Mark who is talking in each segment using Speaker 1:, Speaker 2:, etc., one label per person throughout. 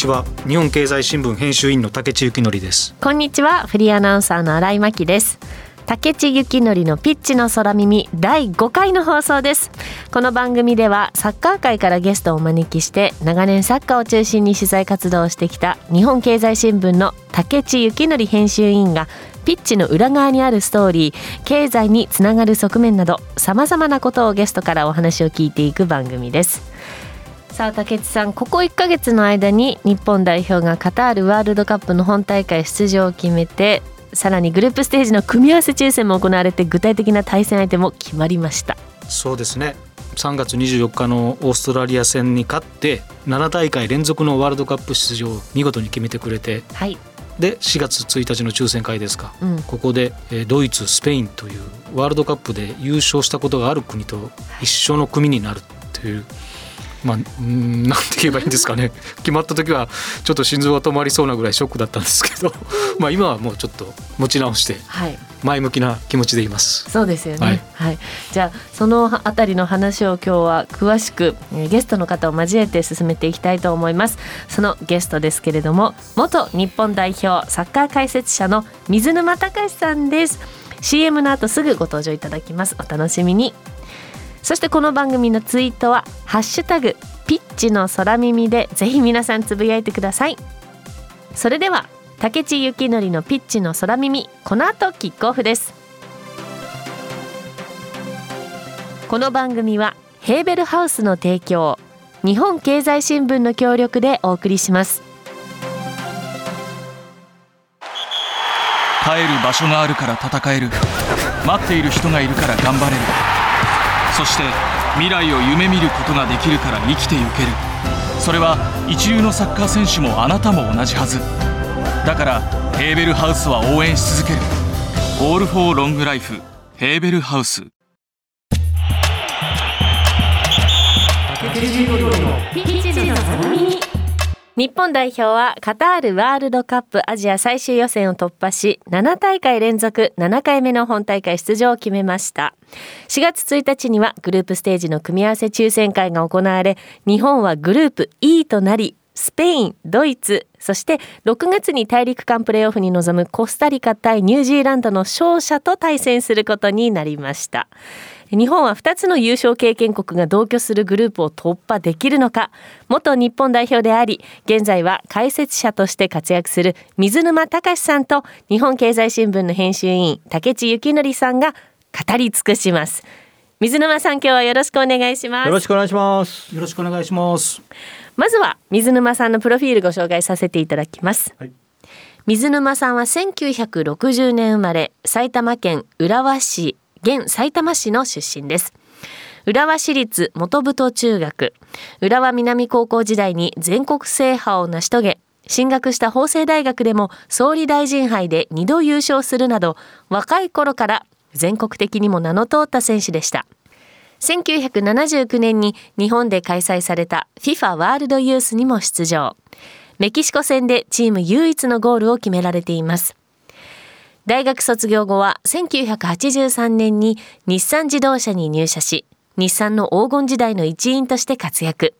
Speaker 1: ちは。日本経済新聞編集員の竹地幸則です。
Speaker 2: こんにちは。フリーアナウンサーの新井真希です。竹地幸則のピッチの空耳第5回の放送です。この番組ではサッカー界からゲストをお招きして長年サッカーを中心に取材活動をしてきた日本経済新聞の竹地幸則編集員がピッチの裏側にあるストーリー経済につながる側面などさまざまなことをゲストからお話を聞いていく番組です。さあ竹内さんここ1ヶ月の間に日本代表がカタールワールドカップの本大会出場を決めてさらにグループステージの組み合わせ抽選も行われて具体的な対戦相手も決まりました。
Speaker 1: そうですね。3月24日のオーストラリア戦に勝って7大会連続のワールドカップ出場を見事に決めてくれて、
Speaker 2: はい、
Speaker 1: で4月1日の抽選会ですか、
Speaker 2: うん、
Speaker 1: ここでドイツスペインというワールドカップで優勝したことがある国と一緒の組になるという。まあ、うんなんて言えばいいんですかね。決まった時はちょっと心臓が止まりそうなぐらいショックだったんですけど。まあ今はもうちょっと持ち直して前向きな気持ちでいます。
Speaker 2: はい、そうですよね、はい、はい、じゃあそのあたりの話を今日は詳しくゲストの方を交えて進めていきたいと思います。そのゲストですけれども元日本代表サッカー解説者の水沼隆さんです。CM の後すぐご登場いただきます。お楽しみにそしてこの番組のツイートは「ハッシュタグピッチの空耳」でぜひ皆さんつぶやいてください。それでは竹地幸則のピッチの空耳この後キックオフです。この番組はヘーベルハウスの提供日本経済新聞の協力でお送りします。
Speaker 3: 帰る場所があるから戦える。待っている人がいるから頑張れる。そして未来を夢見ることができるから生きてゆける。それは一流のサッカー選手もあなたも同じはず。だからヘーベルハウスは応援し続ける。オールフォーロングライフヘーベルハウス。
Speaker 2: 日本代表はカタールワールドカップアジア最終予選を突破し7大会連続7回目の本大会出場を決めました4月1日にはグループステージの組み合わせ抽選会が行われ日本はグループ E となりスペイン、ドイツ、そして6月に大陸間プレーオフに臨むコスタリカ対ニュージーランドの勝者と対戦することになりました。日本は2つの優勝経験国が同居するグループを突破できるのか？元日本代表であり現在は解説者として活躍する水沼隆さんと日本経済新聞の編集委員竹地幸則さんが語り尽くします。水沼さん今日はよろしくお願いします。
Speaker 4: よろしくお願いします。
Speaker 1: よろしくお願いします。
Speaker 2: まずは水沼さんのプロフィールご紹介させていただきます、はい、水沼さんは1960年生まれ埼玉県浦和市現埼玉市の出身です。浦和市立元太中学。浦和南高校時代に全国制覇を成し遂げ進学した法政大学でも総理大臣杯で2度優勝するなど若い頃から全国的にも名の通った選手でした。1979年に日本で開催された FIFA ワールドユースにも出場。メキシコ戦でチーム唯一のゴールを決められています。大学卒業後は1983年に日産自動車に入社し、日産の黄金時代の一員として活躍。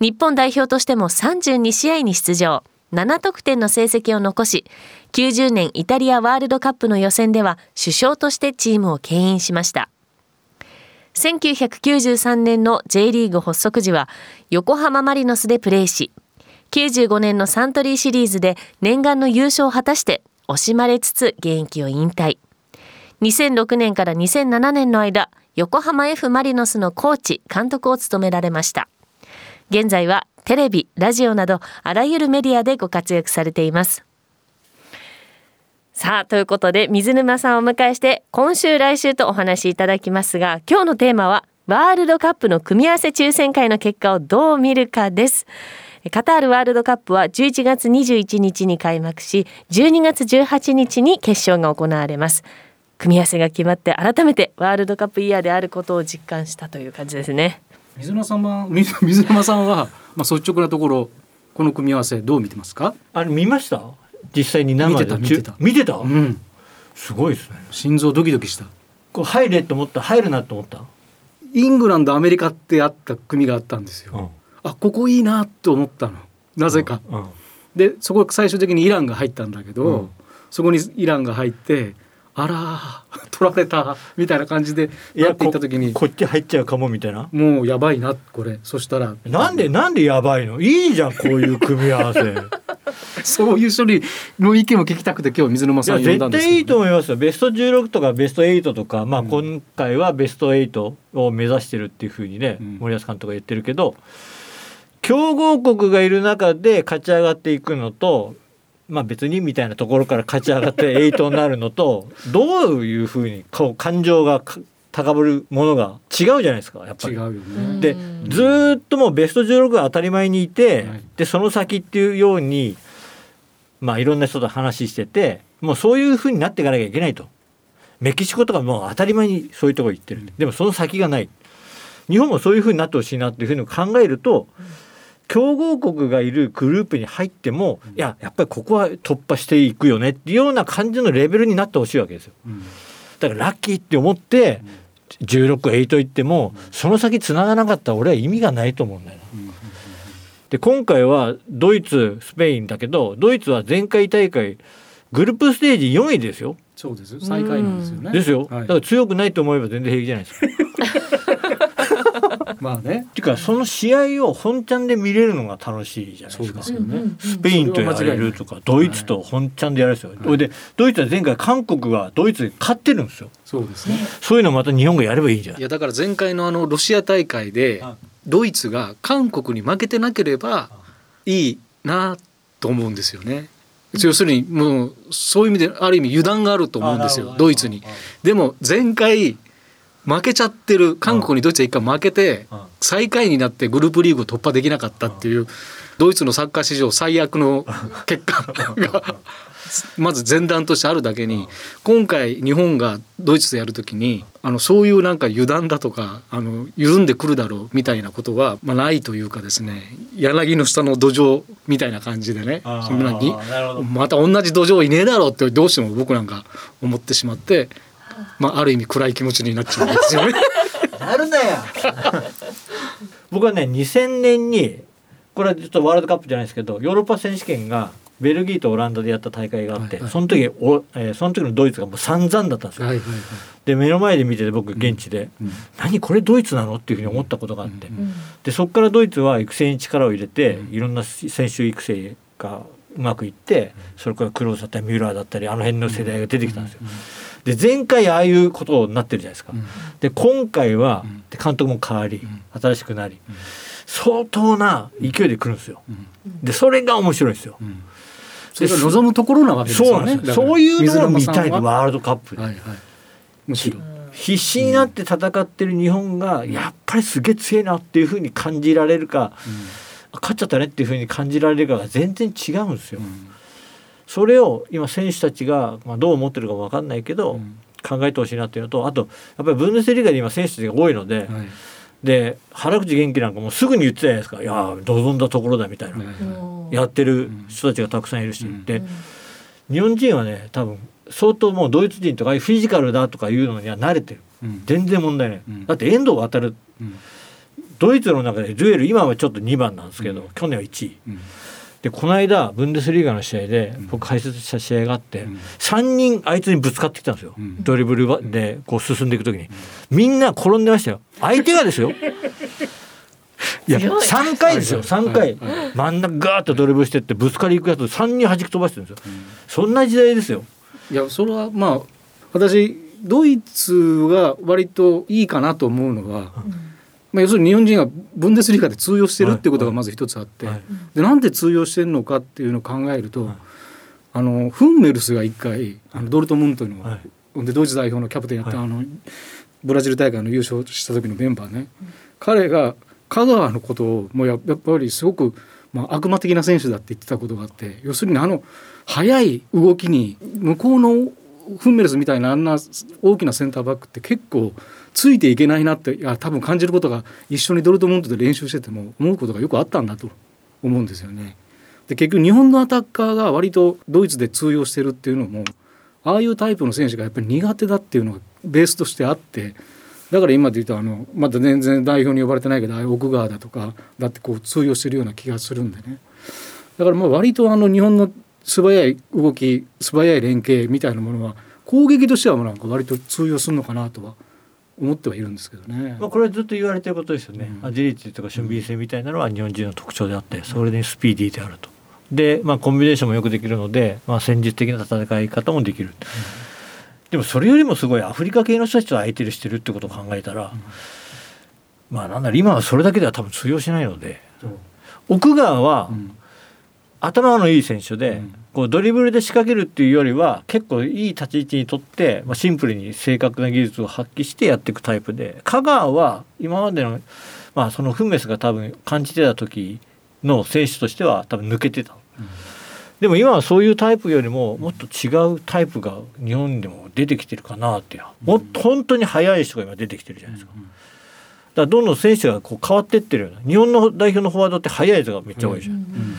Speaker 2: 日本代表としても32試合に出場、7得点の成績を残し、90年イタリアワールドカップの予選では首相としてチームを牽引しました。1993年の J リーグ発足時は横浜マリノスでプレーし、95年のサントリーシリーズで念願の優勝を果たして惜しまれつつ現役を引退。2006年から2007年の間、横浜 F・ マリノスのコーチ、監督を務められました。現在はテレビ、ラジオなどあらゆるメディアでご活躍されています。さあ、ということで水沼さんをお迎えして今週来週とお話しいただきますが、今日のテーマはワールドカップの組み合わせ抽選会の結果をどう見るかです。カタールワールドカップは11月21日に開幕し12月18日に決勝が行われます。組み合わせが決まって改めてワールドカップイヤーであることを実感したという感じですね。
Speaker 1: 水沼さんは 水水沼さんはまあ率直なところこの組み合わせどう見てますか？
Speaker 4: あれ見ました？実際に生
Speaker 1: で？見てた
Speaker 4: 見てた、
Speaker 1: うん、
Speaker 4: すごいですね。
Speaker 1: 心臓ドキドキした。
Speaker 4: こう入れと思った？入るなと思った？
Speaker 1: イングランドアメリカってあった組があったんですよ、うんあここいいなと思ったの。なぜか。
Speaker 4: うん
Speaker 1: でそこ最終的にイランが入ったんだけど、
Speaker 4: うん。
Speaker 1: そこにイランが入ってあらー 取られたみたいな感じで
Speaker 4: いや
Speaker 1: やっていった時に
Speaker 4: ここっち入っちゃうかもみたいな。
Speaker 1: もうやばいなこれ。そしたら
Speaker 4: なんでなんで？やばいの？いいじゃんこういう組み合わせ。
Speaker 1: そういう処理の意見を聞きたくて今日水沼さん呼んだんです
Speaker 4: 絶対いいと
Speaker 1: ど
Speaker 4: 思いますよ。ベスト16とかベスト8とか、まあ、今回はベスト8を目指してるっていうふうにね、
Speaker 1: うん。
Speaker 4: 森保監督が言ってるけど強豪国がいる中で勝ち上がっていくのと、まあ、別にみたいなところから勝ち上がって 8になるのとどういうふうにこう感情がか高ぶるものが違うじゃないですかやっぱり。
Speaker 1: ね。
Speaker 4: でずーっともうベスト16が当たり前にいて、
Speaker 1: はい
Speaker 4: でその先っていうようにまあいろんな人と話しててもうそういうふうになっていかなきゃいけないとメキシコとかもう当たり前にそういうところ行ってる、でもその先がない日本もそういうふうになってほしいなっていうふうに考えると、強豪国がいるグループに入っても、いややっぱりここは突破していくよねっていうような感じのレベルになってほしいわけですよ。
Speaker 1: うん
Speaker 4: だからラッキーって思って16、8行ってもその先繋がなかったら俺は意味がないと思うんだよな。で今回はドイツスペインだけどドイツは前回大会グループステージ4位ですよ。
Speaker 1: そうですよ最下位なんですよね。
Speaker 4: ですよ、
Speaker 1: はい
Speaker 4: だから強くないと思えば全然平気じゃないですか。
Speaker 1: まあね。
Speaker 4: っていうかその試合を本ちゃんで見れるのが楽しいじゃないですか。
Speaker 1: すよね。
Speaker 4: スペインとやれるとかドイツと本ちゃんでやるんですよ。それでドイツは前回韓国がドイツで勝ってるんですよ。
Speaker 1: そうですね。
Speaker 4: そういうのまた日本がやればいいじゃん
Speaker 1: い。やだから前回のあのロシア大会で
Speaker 4: はい
Speaker 1: ドイツが韓国に負けてなければいいなと思うんですよね。要するにもうそういう意味である意味油断があると思うんですよドイツに。でも前回負けちゃってる韓国にドイツは一回負けて
Speaker 4: うん。
Speaker 1: 最下位になってグループリーグを突破できなかったっていうドイツのサッカー史上最悪の結果が まず前段としてあるだけに今回日本がドイツとやるときにあのそういうなんか油断だとかあの緩んでくるだろうみたいなことは、まあ、ないというかですね柳の下の土壌みたいな感じでねそんなにまた同じ土壌いねえだろうってどうしても僕なんか思ってしまって、まあ、ある意味暗い気持ちになっちゃうんですよね。
Speaker 4: なるなよ。僕はね2000年にこれはちょっとワールドカップじゃないですけどヨーロッパ選手権がベルギーとオランダでやった大会があって、
Speaker 1: はいはい。
Speaker 4: その時お、えーその時のドイツがもう散々だったんですよ。
Speaker 1: はいはいはい。
Speaker 4: で目の前で見てて僕現地で、
Speaker 1: うん
Speaker 4: 何これドイツなのっていうふうに思ったことがあって、
Speaker 1: うん
Speaker 4: でそこからドイツは育成に力を入れて、
Speaker 1: うん。
Speaker 4: いろんな選手育成がうまくいってそれからクローズだったりミューラーだったりあの辺の世代が出てきたんですよ。で前回ああいうことになってるじゃないですか。
Speaker 1: うん
Speaker 4: で今回は
Speaker 1: うん
Speaker 4: で監督も変わり
Speaker 1: ん
Speaker 4: 新しくなり
Speaker 1: うん
Speaker 4: 相当な勢いで来るんですよ。
Speaker 1: うん
Speaker 4: でそれが面白いんですよ。
Speaker 1: うんそれが望むところなわけですよね。
Speaker 4: そういうのを見たいワールドカップで。
Speaker 1: はいはい。むしろ。
Speaker 4: 必死になって戦ってる日本がやっぱりすげえ強いなっていうふうに感じられるか、勝っちゃったねっていうふうに感じられるかが全然違うんですよ。
Speaker 1: うん
Speaker 4: それを今選手たちが、まあ、どう思ってるか分かんないけど、
Speaker 1: うん。
Speaker 4: 考えてほしいなっていうのとあとやっぱりブンデスリーガで今選手たちが多いので、
Speaker 1: はい。
Speaker 4: で原口元気なんかもうすぐに言ってたじゃないですか「いやー望んだところだ」みたいな、
Speaker 1: はいはい
Speaker 4: やってる人たちがたくさんいるし、
Speaker 1: うん。
Speaker 4: で日本人はね多分相当もうドイツ人とかああいうフィジカルだとかいうのには慣れてる。
Speaker 1: うん。
Speaker 4: 全然問題ない、
Speaker 1: うん。
Speaker 4: だって遠藤航る
Speaker 1: うん。
Speaker 4: ドイツの中でデュエル今はちょっと2番なんですけど、
Speaker 1: うん。
Speaker 4: 去年は1位。
Speaker 1: うん
Speaker 4: でこの間ブンデスリーガの試合で
Speaker 1: うん。
Speaker 4: 僕解説した試合があって、
Speaker 1: うん。
Speaker 4: 3人あいつにぶつかってきたんですよ、
Speaker 1: うん。
Speaker 4: ドリブルはでこう進んでいく時に、みんな転んでましたよ。相手がですよ。いや
Speaker 2: 強い。
Speaker 4: 3回ですよ。3回。真ん中ガーッとドリブルしてってぶつかりいくやつ3人弾き飛ばしてるんですよ。そんな時代ですよ。
Speaker 1: いやそれはまあ私ドイツが割といいかなと思うのは、まあ、要するに日本人がブンデスリーガで通用してるっていうことがまず一つあって、
Speaker 4: はい。
Speaker 1: でなんで通用してるのかっていうのを考えると、
Speaker 4: はい。
Speaker 1: あのフンメルスが一回あのドルトムントの、
Speaker 4: はい。
Speaker 1: でドイツ代表のキャプテンやった、
Speaker 4: はい。
Speaker 1: あのブラジル大会の優勝した時のメンバーね、彼が香川のことをもうややっぱりすごく、まあ、悪魔的な選手だって言ってたことがあって要するにあの速い動きに向こうのフンメルスみたいなあんな大きなセンターバックって結構ついていけないなっていや多分感じることが一緒にドルトムントで練習してても思うことがよくあったんだと思うんですよね。で結局日本のアタッカーが割とドイツで通用してるっていうのもああいうタイプの選手がやっぱり苦手だっていうのがベースとしてあってだから今で言うとあのまだ全然代表に呼ばれてないけど奥川だとかだってこう通用してるような気がするんでねだからまあ割とあの日本の素早い動き素早い連携みたいなものは攻撃としてはなんか割と通用するのかなとは思ってはいるんですけどね。
Speaker 4: まあ、これはずっと言われてることですよね。うん、アジリティとか俊敏性みたいなのは日本人の特徴であってそれでスピーディーであると。で、まあ、コンビネーションもよくできるので、まあ、戦術的な戦い方もできる。うん、でもそれよりもすごいアフリカ系の人たちと相手にしてるってことを考えたら、うん、まあなんだろ今はそれだけでは多分通用しないので、奥川は、頭のいい選手で、こうドリブルで仕掛けるっていうよりは結構いい立ち位置にとって、まあ、シンプルに正確な技術を発揮してやっていくタイプで香川は今までの,、まあそのフンメスが多分感じてた時の選手としては多分抜けてた。うん、でも今はそういうタイプよりももっと違うタイプが日本でも出てきてるかなっていう、もっと本当に速い人が今出てきてるじゃないですか。だからどんどん選手がこう変わってってるような。日本の代表のフォワードって速い人がめっちゃ多いじゃん。うんうん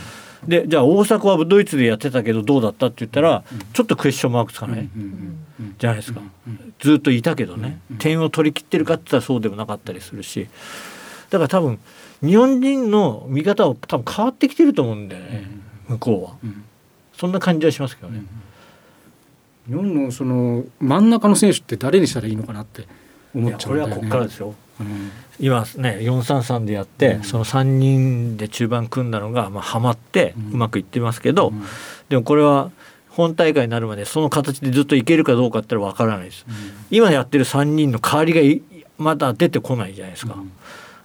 Speaker 4: でじゃあ大阪はドイツでやってたけどどうだったって言ったら、ちょっとクエスチョンマークつかない、じゃないですか、ずっといたけどね、点を取り切ってるかって言ったらそうでもなかったりするし。だから多分日本人の見方は多分変わってきてると思うんだよね、向こうは、そんな感じはしますけどね。
Speaker 1: 日本のその真ん中の選手って誰にしたらいいのかなって思っちゃうんだよね。
Speaker 4: これはこっからですよ。今ね433でやって、うん、その3人で中盤組んだのが、まあ、はまってうまくいってますけど、うん、でもこれは本大会になるまでその形でずっといけるかどうかってわからないです、うん、今やってる3人の代わりがまだ出てこないじゃないですか。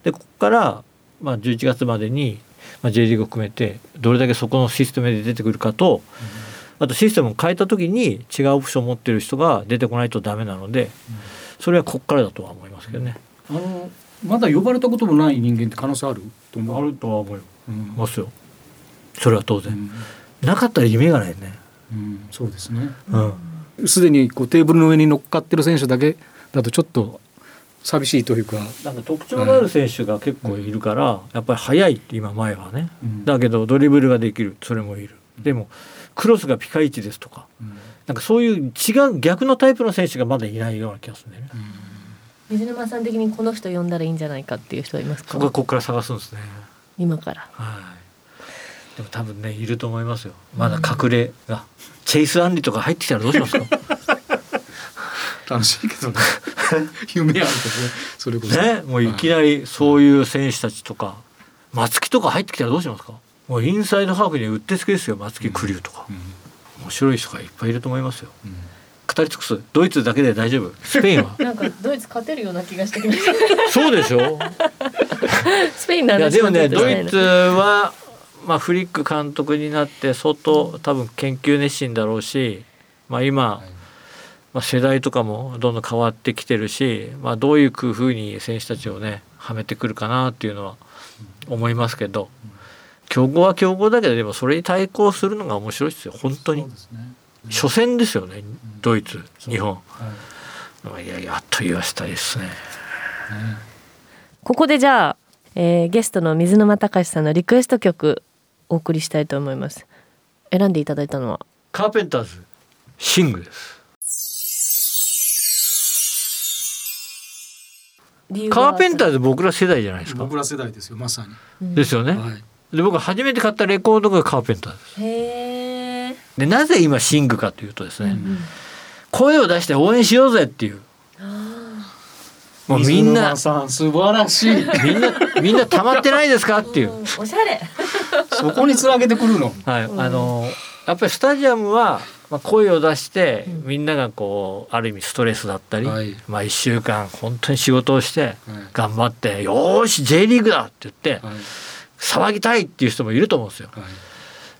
Speaker 4: でここから、まあ、11月までに、まあ、J リーグを含めてどれだけそこのシステムで出てくるかと、あとシステムを変えた時に違うオプションを持ってる人が出てこないとダメなので、それはここからだとは思いますけどね。
Speaker 1: あのまだ呼ばれたこともない人間って可能性あると思
Speaker 4: う？あるとは思いますよ、それは当然、なかったら夢がないね、
Speaker 1: うん、そうですね。すで、にこうテーブルの上に乗っかってる選手だけだとちょっと寂しいというか。
Speaker 4: なんか特徴のある選手が結構いるから、やっぱり速いって今前はね、だけどドリブルができるそれもいる、でもクロスがピカイチですとか、なんかそういう違う逆のタイプの選手がまだいないような気がするんだよね。
Speaker 2: 水沼さん的にこの人呼んだらいいんじゃないかっていう人はいますか？
Speaker 4: そこはここから探すんですね。
Speaker 2: 今から。
Speaker 4: はい。でも多分ねいると思いますよ。まだ隠れが、うん、チェイスアンリとか入ってきたらどうしますか？
Speaker 1: 楽しいけどね。夢あるけどね。それこそ。
Speaker 4: ね、もういきなりそういう選手たちとか、松木とか入ってきたらどうしますか？もうインサイドハーフにうってつけですよ。松木クリューとか、うん。面白い人がいっぱいいると思いますよ。うん語り尽くす。ドイツだけで大丈夫。スペインは。
Speaker 2: なんかドイツ勝てるような気がしてきました。
Speaker 4: そうでしょ。
Speaker 2: スペインなん
Speaker 4: でもねドイツはまあフリック監督になって相当多分研究熱心だろうしまあ今、まあ、世代とかもどんどん変わってきてるし、まあ、どういう工夫に選手たちをねはめてくるかなっていうのは思いますけど。強豪は強豪だけどでもそれに対抗するのが面白いですよ。本当に。初戦ですよね、ドイツ日本、はい、いややっと言わせたいですね、
Speaker 2: ここでじゃあ、えー、ゲストの水沼隆さんのリクエスト曲お送りしたいと思います。選んでいただいたのは？
Speaker 4: カーペンターズシングです。カーペンターズ僕ら世代じゃないですか。
Speaker 1: 僕ら世代ですよまさ
Speaker 4: に。ですよね、はい、で僕初めて買ったレコードがカーペンターズ。です
Speaker 2: へえ
Speaker 4: でなぜ今シングかというとですね、うん、声を出して応援しようぜっていう。
Speaker 1: もうみんな素晴らしい
Speaker 4: みんなみんな溜まってないですかっていう。
Speaker 2: おしゃれ。
Speaker 1: そこにつなげてくるの。
Speaker 4: はい、あのやっぱりスタジアムはまあ声を出してみんながこうある意味ストレスだったり、はい、まあ一週間本当に仕事をして頑張って「よし J リーグだ!」って言って騒ぎたいっていう人もいると思うんですよ。はい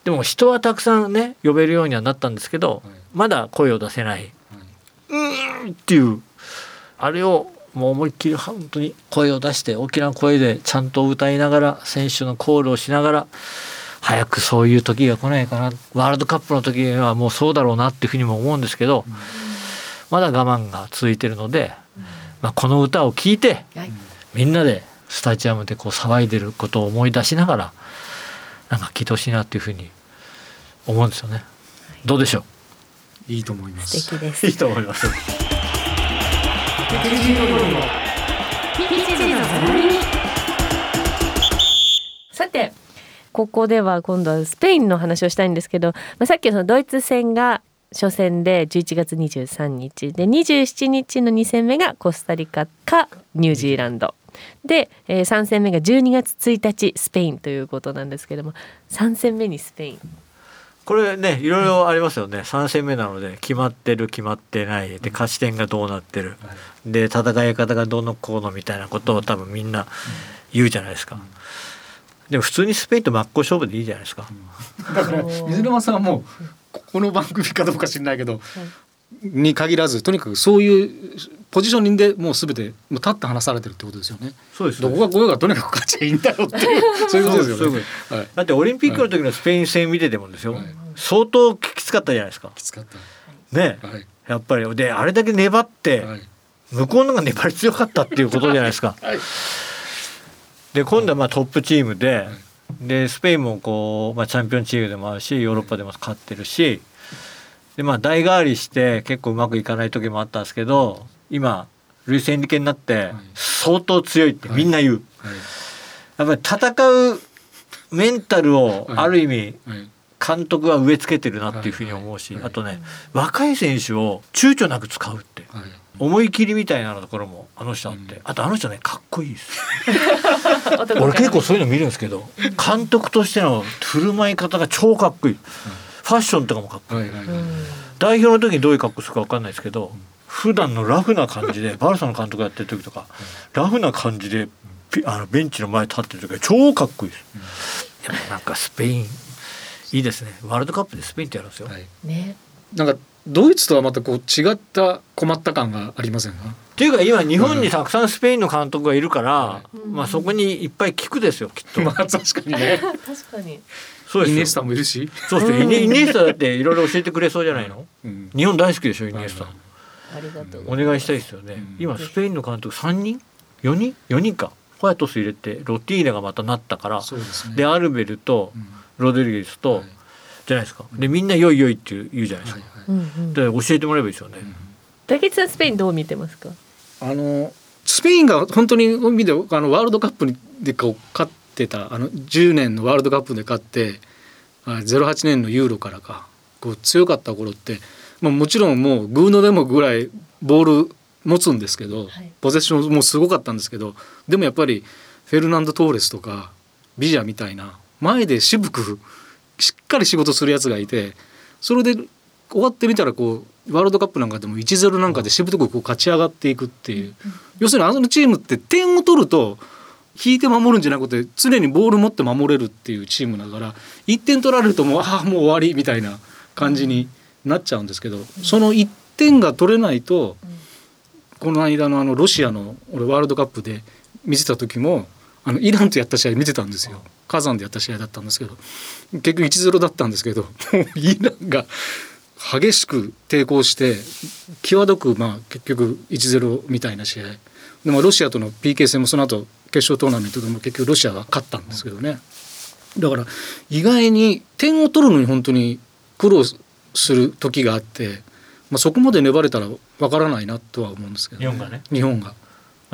Speaker 4: でも人はたくさんね呼べるようにはなったんですけど、はい、まだ声を出せない、はい、うんっていう。あれをもう思いっきり本当に声を出して大きな声でちゃんと歌いながら選手のコールをしながら早くそういう時が来ないかな。ワールドカップの時はもうそうだろうなっていうふうにも思うんですけど、うん、まだ我慢が続いてるので、まあ、この歌を聴いて、はい、みんなでスタジアムでこう騒いでることを思い出しながらなんか聴いてほしいなっていうふうに思うんですよね。どうでしょ
Speaker 1: う？いいと思います。
Speaker 2: 素敵です。
Speaker 4: いいと思います。
Speaker 2: さてここでは今度はスペインの話をしたいんですけど、まあ、さっきそのドイツ戦が初戦で11月23日で27日の2戦目がコスタリカかニュージーランドで、えー、3戦目が12月1日スペインということなんですけども3戦目にスペイン
Speaker 4: これねいろいろありますよね、3戦目なので決まってる決まってないで勝ち点がどうなってる、で戦い方がどのこうのみたいなことを多分みんな言うじゃないですか。でも普通にスペインと真っ向勝負でいいじゃないですか。
Speaker 1: だから水沼さんはもうこの番組かどうか知らないけど、に限らずとにかくそういうポジショニングでもうすべてもう立って話されてるってことですよね。
Speaker 4: そうです
Speaker 1: どこがこようがとにかく勝ちゃいいんだよっていうそういうことですよね。
Speaker 4: はい、だってオリンピックの時のスペイン戦見ててもですよ、はい、相当きつかったじゃないですか。
Speaker 1: きつかった。
Speaker 4: ね、はい、やっぱりであれだけ粘って、はい、向こうのが粘り強かったっていうことじゃないですか。はい、で今度はまあトップチームで、でスペインもこう、まあ、チャンピオンチームでもあるしヨーロッパでも勝ってるし。でまあ代替わりして結構うまくいかない時もあったんですけど今ルイス・エンリケになって相当強いってみんな言う、やっぱり戦うメンタルをある意味監督は植え付けてるなっていうふうに思うしあとね若い選手を躊躇なく使うって思い切りみたいなところもあの人あって。あとあの人ねかっこいいです。俺結構そういうの見るんですけど監督としての振る舞い方が超かっこいい。ファッションとかもかっこいい、はいはいはい、代表の時にどういう格好するか分かんないですけど、普段のラフな感じで バルサの監督やってる時とか、ラフな感じであのベンチの前立ってる時は超かっこいいです、でもなんかスペインいいですね。ワールドカップでスペインってやるんですよ、はい、
Speaker 2: ね。
Speaker 1: なんかドイツとはまたこう違った困った感がありませんか？
Speaker 4: っていうか今日本にたくさんスペインの監督がいるから、うん、まあそこにいっぱい聞くですよきっと。
Speaker 1: まあ確かにね。
Speaker 2: 確かに。
Speaker 1: そうですイニエスタもいるし。
Speaker 4: そうですよ。イニエスタだっていろいろ教えてくれそうじゃないの、うん、日本大好きでしょイニエスタ、
Speaker 2: ありがとう
Speaker 4: お願いしたいですよね、今スペインの監督3人？4人？4人か。ホヤトス入れてロティーナがまたなったから。で、ね、アルベルとロデリゲスと、はい、じゃないですか。でみんな「よいよい」って言うじゃないですか、はいはい、で教えてもらえばいいですよね、
Speaker 2: 竹内さんスペインどう見てますか？
Speaker 1: あのスペインが本当に見てあのワールドカップで勝ってたあの10年のワールドカップで勝って08年のユーロからか。こう強かった頃って、まあ、もちろんもうグーのでもぐらいボール持つんですけど、はい、ポゼッションもすごかったんですけどでもやっぱりフェルナンド・トーレスとかビジャみたいな前で渋くしっかり仕事するやつがいてそれで終わってみたらこうワールドカップなんかでも1-0なんかでしぶとくこう勝ち上がっていくっていう、要するにあのチームって点を取ると引いて守るんじゃなくて常にボール持って守れるっていうチームだから1点取られるともうああもう終わりみたいな感じになっちゃうんですけどその1点が取れないとこの間のあのロシアの俺ワールドカップで見てた時もあのイランとやった試合見てたんですよ。火山でやった試合だったんですけど結局1-0だったんですけどもうイランが激しく抵抗して際どくまあ結局1-0みたいな試合。でもロシアとの PK 戦もその後決勝トーナメントでも結局ロシアが勝ったんですけどね。だから意外に点を取るのに本当に苦労する時があって、まあ、そこまで粘れたらわからないなとは思うんですけど、
Speaker 4: ね、日本がね。
Speaker 1: 日本が、ま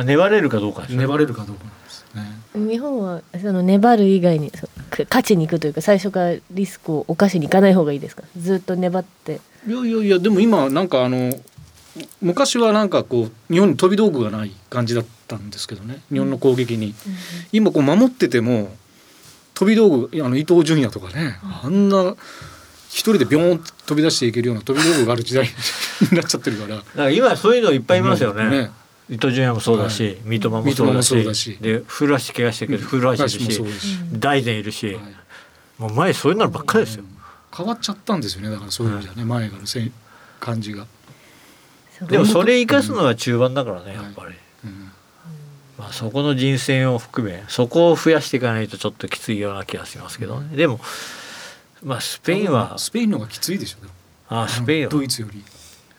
Speaker 4: あ、粘れるかどうか、
Speaker 1: ね、粘れるかどうかなんです
Speaker 2: ね。日本はその粘る以外に勝ちに行くというか最初からリスクを犯しに行かない方がいいですか？ずっと粘って。
Speaker 1: いやいやいやでも今なんかあの昔はなんかこう日本に飛び道具がない感じだったんですけどね。日本の攻撃に、うん、今こう守ってても飛び道具あの伊東純也とかね、うん、あんな一人でビョーン飛び出していけるような飛び道具がある時代になっちゃってるから。だから
Speaker 4: 今そういうのいっぱいいますよね、ね。伊東純也もそうだし、はい、三笘もそうだし。で古橋怪我してるけど古橋いるし。大然いるし、はい、もう前そういうのばっかりですよ、
Speaker 1: 変わっちゃったんですよね。だからそういう意味ではね、前がの感じが。
Speaker 4: でもそれ生かすのは中盤だからね、やっぱり。まあ、そこの人選を含めそこを増やしていかないとちょっときついような気がしますけどね。でもまあスペインは
Speaker 1: スペインの方がきついでしょ
Speaker 4: ああスペインは。
Speaker 1: ドイツより。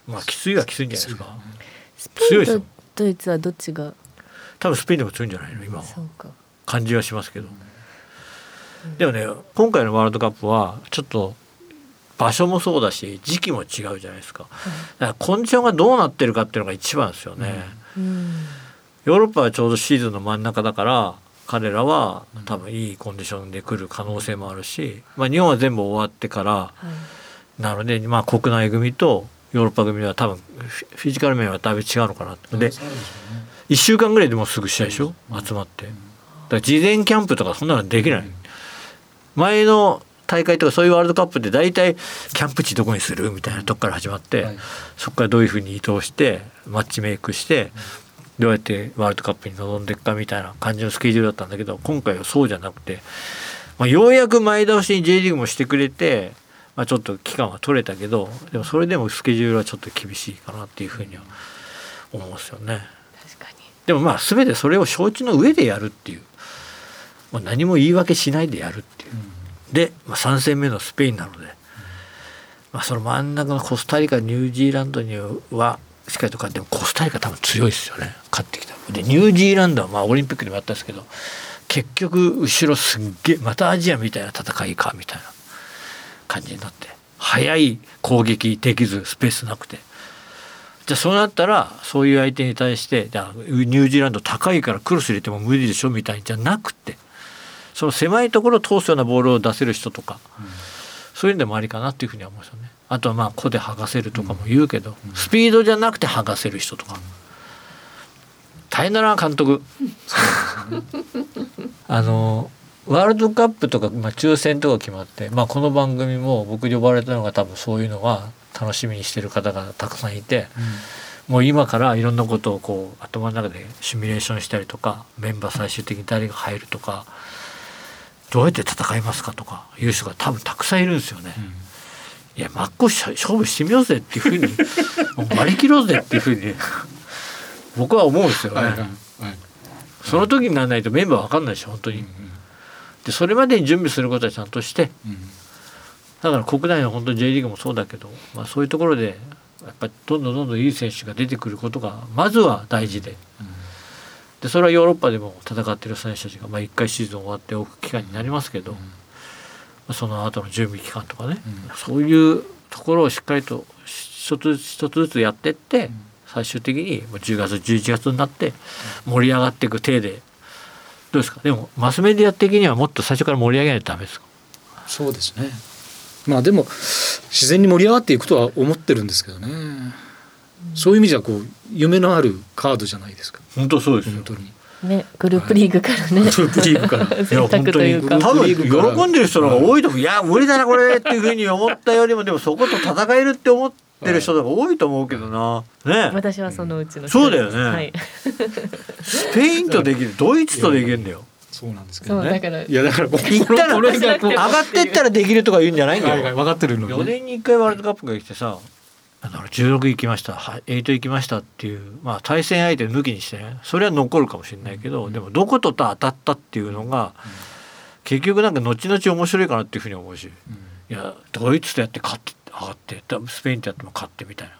Speaker 4: まあきついはきついんじゃないですか。
Speaker 2: スペインとドイツはどっちが？
Speaker 4: 多分スペインの方が強いんじゃないの？今は。感じはしますけど、でもね今回のワールドカップはちょっと場所もそうだし時期も違うじゃないですか,、だからコンディションがどうなってるかっていうのが一番ですよね、ヨーロッパはちょうどシーズンの真ん中だから彼らは多分いいコンディションで来る可能性もあるし、まあ、日本は全部終わってから、はい、なので、まあ、国内組とヨーロッパ組は多分フィジカル面はだいぶ違うのかなで、ね、1週間ぐらいでもうすぐ試合でしょ、集まって。だから事前キャンプとかそんなのできない。前の大会とかそういうワールドカップで大体キャンプ地どこにする？みたいなとこから始まって、そこからどういうふうに移動してマッチメイクして、どうやってワールドカップに臨んでいくかみたいな感じのスケジュールだったんだけど今回はそうじゃなくて、まあ、ようやく前倒しに J リーグもしてくれて、まあ、ちょっと期間は取れたけどでもそれでもスケジュールはちょっと厳しいかなっていうふうには思うんですよね。でもまあ全てそれを承知の上でやるっていう、まあ、何も言い訳しないでやるっていう。で、まあ、3戦目のスペインなので、まあ、その真ん中のコスタリカニュージーランドにはしっかりと勝ってもコスタリカ多分強いですよね。勝ってきたでニュージーランドはまあオリンピックでもやったんですけど結局後ろすっげえまたアジアみたいな戦いかみたいな感じになって速い攻撃できずスペースなくて。じゃあそうなったらそういう相手に対してじゃニュージーランド高いからクロス入れても無理でしょみたいじゃなくてその狭いところを通すようなボールを出せる人とか、うん、そういうのでもありかなっていうふうには思うんですよね。あとはまあ個で剥がせるとかも言うけど、スピードじゃなくて剥がせる人とか。大変だな監督。あのワールドカップとか、まあ、抽選とか決まって、まあ、この番組も僕呼ばれたのが多分そういうのは楽しみにしてる方がたくさんいて、うん、もう今からいろんなことをこう頭の中でシミュレーションしたりとかメンバー最終的に誰が入るとかどうやって戦いますかとかいう人が多分たくさんいるんですよね。うんいや真っ向勝負してみようぜっていうふうに 割り切ろうぜっていうふうに僕は思うんですよね。はいはいはい、その時にならないとメンバー分かんないでしょ本当に。うんうん、でそれまでに準備することはちゃんとして、うん、だから国内の本当 J リーグもそうだけど、まあ、そういうところでやっぱりどんどんどんどんいい選手が出てくることがまずは大事で。うん。でそれはヨーロッパでも戦ってる選手たちが、まあ、1回シーズン終わっておく期間になりますけど、その後の準備期間とかね、うん、そういうところをしっかりと一つ一つずつやってって、うん、最終的に10月11月になって盛り上がっていく体で。どうですか？でもマスメディア的にはもっと最初から盛り上げないとダメですか？
Speaker 1: そうですね。まあでも自然に盛り上がっていくとは思ってるんですけどね、そういう意味じゃこう夢のあるカードじゃないですか。
Speaker 4: 本当そうです本当に
Speaker 2: ね、グループリーグからね。グル
Speaker 1: ープリーグから。
Speaker 2: 選択というか。
Speaker 4: 多分喜んでる人の方が多いと思う。いや無理だなこれっていうふうに思ったよりもでもそこと戦えるって思ってる人の方が多いと思うけどな。ね。
Speaker 2: 私はそのうちの。
Speaker 4: そうだよね。はい、スペインとできる、ドイツとできるんだよ。
Speaker 1: そうなんですけどね。
Speaker 2: だからい
Speaker 4: やだから行ったら上がってったらできるとか言うんじゃないんだよ。
Speaker 1: 分かってるの、
Speaker 4: ね。4年に1回ワールドカップが来てさ、だから16行きました8行きましたっていう、まあ、対戦相手抜きにしてねそれは残るかもしれないけど、でもどことと当たったっていうのが、結局なんか後々面白いかなっていうふうに思うし、いやドイツとやって勝って上がってスペインとやっても勝ってみたいな、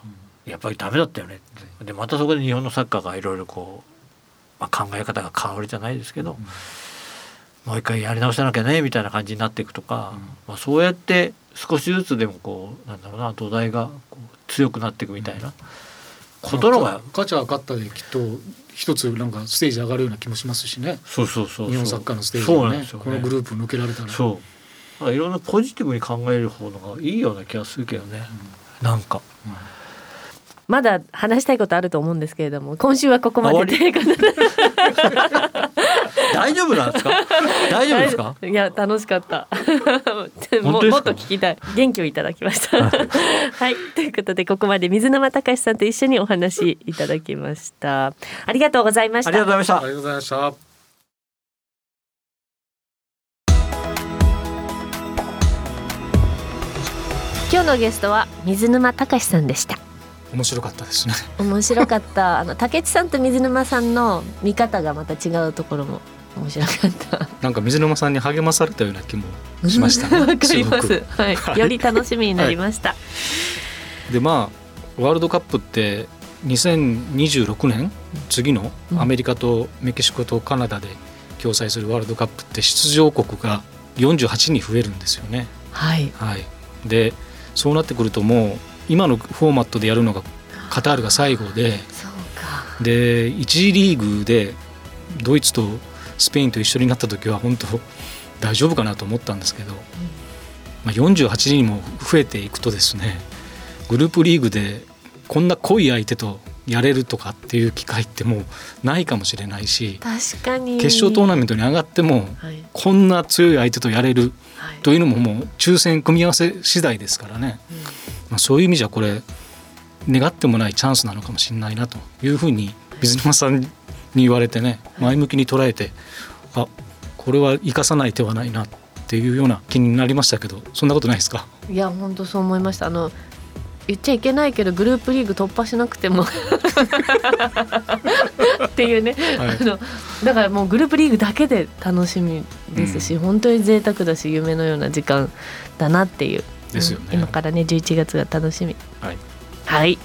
Speaker 4: やっぱりダメだったよねでまたそこで日本のサッカーがいろいろこう、まあ、考え方が変わるじゃないですけど、もう一回やり直さなきゃねみたいな感じになっていくとか、まあ、そうやって少しずつでもこうなんだろうな土台が強くなっていくみたいなことのが
Speaker 1: 勝ちは勝ったできっと一つなんかステージ上がるような気もしますしね。
Speaker 4: そうそうそう
Speaker 1: 日本サッカーのステージね、ね、このグループ抜けられたら。
Speaker 4: そう。いろんなポジティブに考える方がいいような気がするけどね、うん、なんか、うん、
Speaker 2: まだ話したいことあると思うんですけれども今週はここまで
Speaker 4: 大丈夫なんですか？大丈夫ですか？
Speaker 2: いや楽しかった。ももっと聞きたい。元気をいただきました。はい。ということでここまで水沼隆さんと一緒にお話いただきました。ありがとうございました。
Speaker 4: ありがとうございました。
Speaker 1: ありがとうございました。
Speaker 2: 今日のゲストは水沼隆さんでした
Speaker 1: 面白かったですね。
Speaker 2: 面白かった。あの竹内さんと水沼さんの見方がまた違うところも面白かった。
Speaker 1: なんか水沼さんに励まされたような気もしました
Speaker 2: わ、ね、かります、はい、より楽しみになりました、は
Speaker 1: い、でまあワールドカップって2026年次のアメリカとメキシコとカナダで共催するワールドカップって出場国が48に増えるんですよね。
Speaker 2: はい、
Speaker 1: はい、でそうなってくるともう今のフォーマットでやるのがカタールが最後でで1次リーグでドイツとスペインと一緒になった時は本当大丈夫かなと思ったんですけど、まあ、48人にも増えていくとですねグループリーグでこんな濃い相手とやれるとかっていう機会ってもうないかもしれないし
Speaker 2: 確かに。
Speaker 1: 決勝トーナメントに上がっても、はい、こんな強い相手とやれるというのももう抽選組み合わせ次第ですからね、うん、まあ、そういう意味じゃこれ願ってもないチャンスなのかもしれないなというふうに水沼さんに言われてね前向きに捉えてあこれは生かさない手はないなっていうような気になりましたけどそんなことないですか？
Speaker 2: いや本当そう思いました。あの言っちゃいけないけどグループリーグ突破しなくても。っていうね、はい、あのだからもうグループリーグだけで楽しみですし、うん、本当に贅沢だし夢のような時間だなっていう
Speaker 1: ですよね、
Speaker 2: うん、今からね11月が楽しみ。
Speaker 1: はい、
Speaker 2: はい、うん。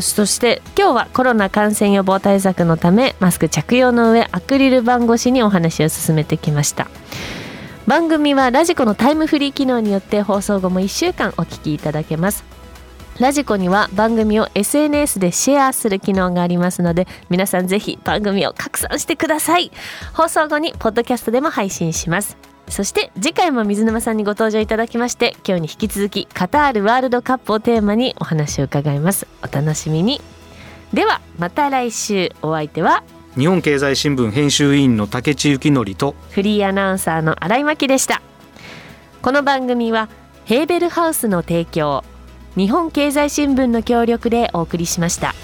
Speaker 2: そして今日はコロナ感染予防対策のためマスク着用の上アクリル板越しにお話を進めてきました。番組はラジコのタイムフリー機能によって放送後も1週間お聞きいただけます。ラジコには番組を SNS でシェアする機能がありますので皆さんぜひ番組を拡散してください。放送後にポッドキャストでも配信しますそして次回も水沼さんにご登場いただきまして今日に引き続きカタールワールドカップをテーマにお話を伺います。お楽しみに。ではまた来週。お相手は
Speaker 1: 日本経済新聞編集委員の竹地幸則と
Speaker 2: フリーアナウンサーの新井真希でした。この番組はヘーベルハウスの提供日本経済新聞の協力でお送りしました。